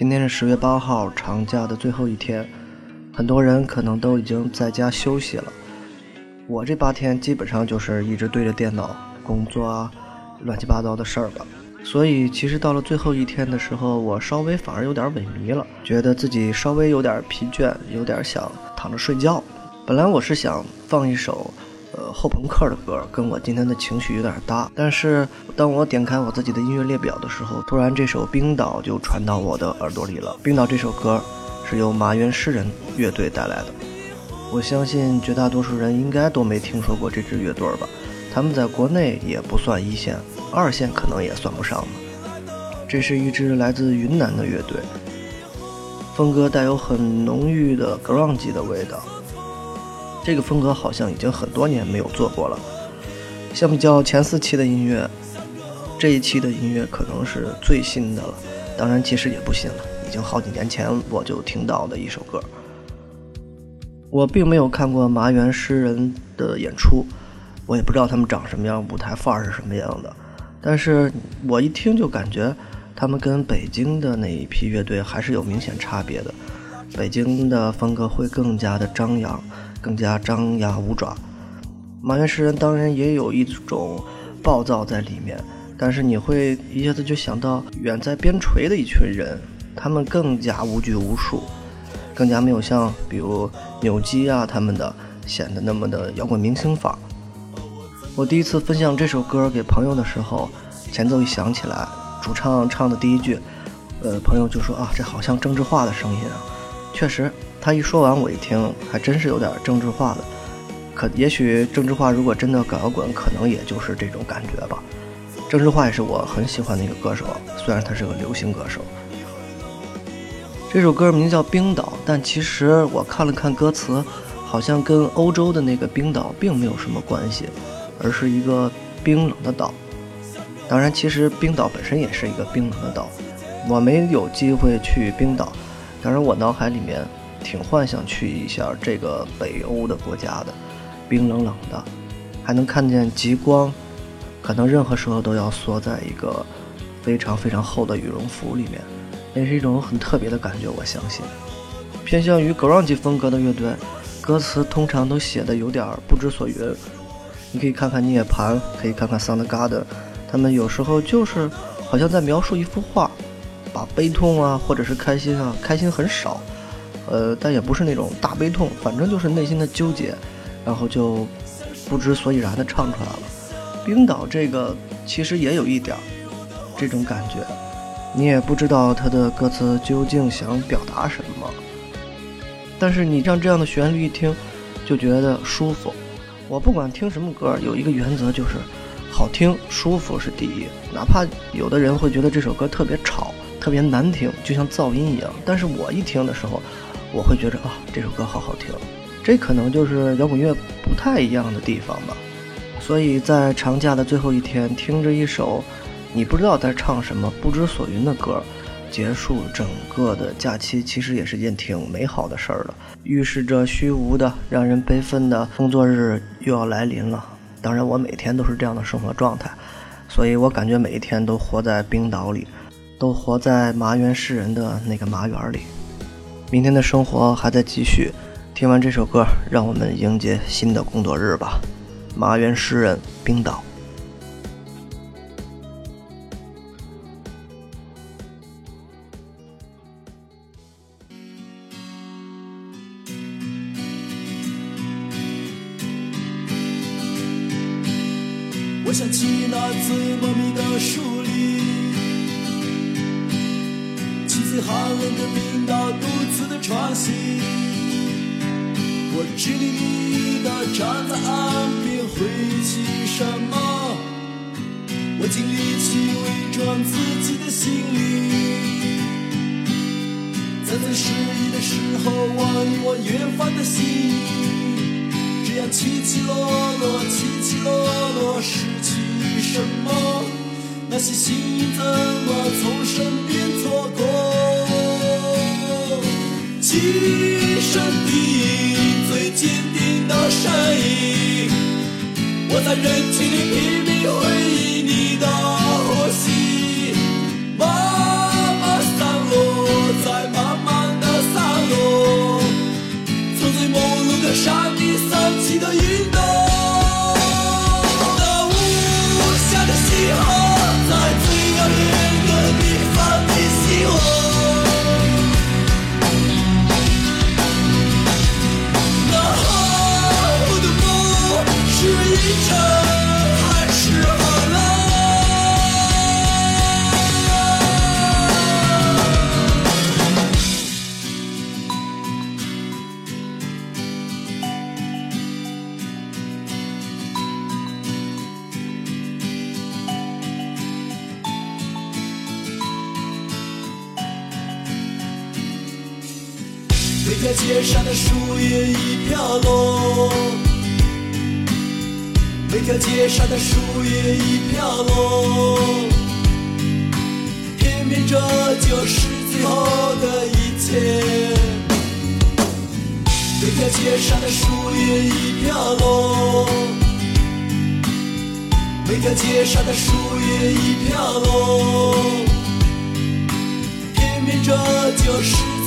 今天是十月八号，长假的最后一天，很多人可能都已经在家休息了。我这八天基本上就是一直对着电脑工作啊，乱七八糟的事儿吧。所以其实到了最后一天的时候，我稍微反而有点萎靡了，觉得自己稍微有点疲倦，有点想躺着睡觉。本来我是想放一首。呃，后朋克的歌跟我今天的情绪有点搭，但是当我点开我自己的音乐列表的时候，突然这首《冰岛》就传到我的耳朵里了。《冰岛》这首歌是由麻原诗人乐队带来的，我相信绝大多数人应该都没听说过这支乐队吧？他们在国内也不算一线，二线可能也算不上吧这是一支来自云南的乐队，风格带有很浓郁的 grunge 的味道。这个风格好像已经很多年没有做过了。相比较前四期的音乐，这一期的音乐可能是最新的了。当然，其实也不新了，已经好几年前我就听到的一首歌。我并没有看过麻原诗人的演出，我也不知道他们长什么样，舞台范儿是什么样的。但是我一听就感觉，他们跟北京的那一批乐队还是有明显差别的。北京的风格会更加的张扬。更加张牙舞爪，马原诗人当然也有一种暴躁在里面，但是你会一下子就想到远在边陲的一群人，他们更加无拘无束，更加没有像比如扭机啊他们的显得那么的摇滚明星范儿。我第一次分享这首歌给朋友的时候，前奏一响起来，主唱唱的第一句，呃，朋友就说啊，这好像政治化的声音啊，确实。他一说完，我一听，还真是有点政治化的。可也许政治化如果真的搞摇滚，可能也就是这种感觉吧。政治化也是我很喜欢的一个歌手，虽然他是个流行歌手。这首歌名叫《冰岛》，但其实我看了看歌词，好像跟欧洲的那个冰岛并没有什么关系，而是一个冰冷的岛。当然，其实冰岛本身也是一个冰冷的岛。我没有机会去冰岛，当然我脑海里面。挺幻想去一下这个北欧的国家的，冰冷冷的，还能看见极光，可能任何时候都要缩在一个非常非常厚的羽绒服里面，那是一种很特别的感觉。我相信，偏向于 grunge 风格的乐队，歌词通常都写的有点不知所云。你可以看看涅槃，可以看看 Soundgarden，他们有时候就是好像在描述一幅画，把悲痛啊或者是开心啊，开心很少。呃，但也不是那种大悲痛，反正就是内心的纠结，然后就不知所以然的唱出来了。冰岛这个其实也有一点这种感觉，你也不知道他的歌词究竟想表达什么，但是你让这样的旋律一听，就觉得舒服。我不管听什么歌，有一个原则就是好听、舒服是第一，哪怕有的人会觉得这首歌特别吵、特别难听，就像噪音一样，但是我一听的时候。我会觉得啊，这首歌好好听，这可能就是摇滚乐不太一样的地方吧。所以在长假的最后一天，听着一首你不知道在唱什么、不知所云的歌，结束整个的假期，其实也是件挺美好的事儿了。预示着虚无的、让人悲愤的工作日又要来临了。当然，我每天都是这样的生活状态，所以我感觉每一天都活在冰岛里，都活在麻原诗人的那个麻园里。明天的生活还在继续，听完这首歌，让我们迎接新的工作日吧。麻原诗人，冰岛。我想起那最茂密的树寒冷的冰岛。独自的穿行，我支离离地站在岸边，回忆起什么？我尽力去伪装自己的心灵，在最失意的时候望一望远方的星，这样起起落落，起起落落，失去什么？那些幸运怎么从身边错过？今生的最坚定的身影，我在人群里条街上的树叶已飘落，每条街上的树叶已飘落，偏偏这就是最后的一切。每条街上的树叶已飘落，每条街上的树叶已飘落，偏偏这就是。